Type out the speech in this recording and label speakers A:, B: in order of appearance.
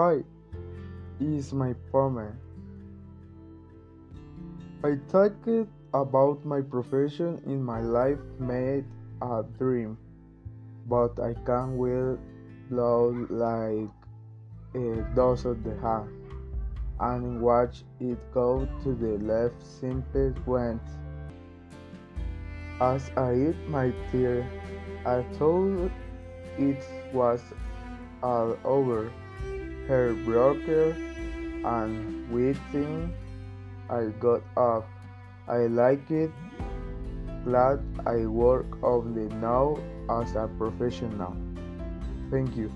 A: Hi, is my partner. I talked about my profession in my life made a dream, but I can't will blow like a dust of the hand and watch it go to the left simple went. As I eat my tear, I thought it was all over. Her broker and waiting I got up. I like it. Glad I work only now as a professional. Thank you.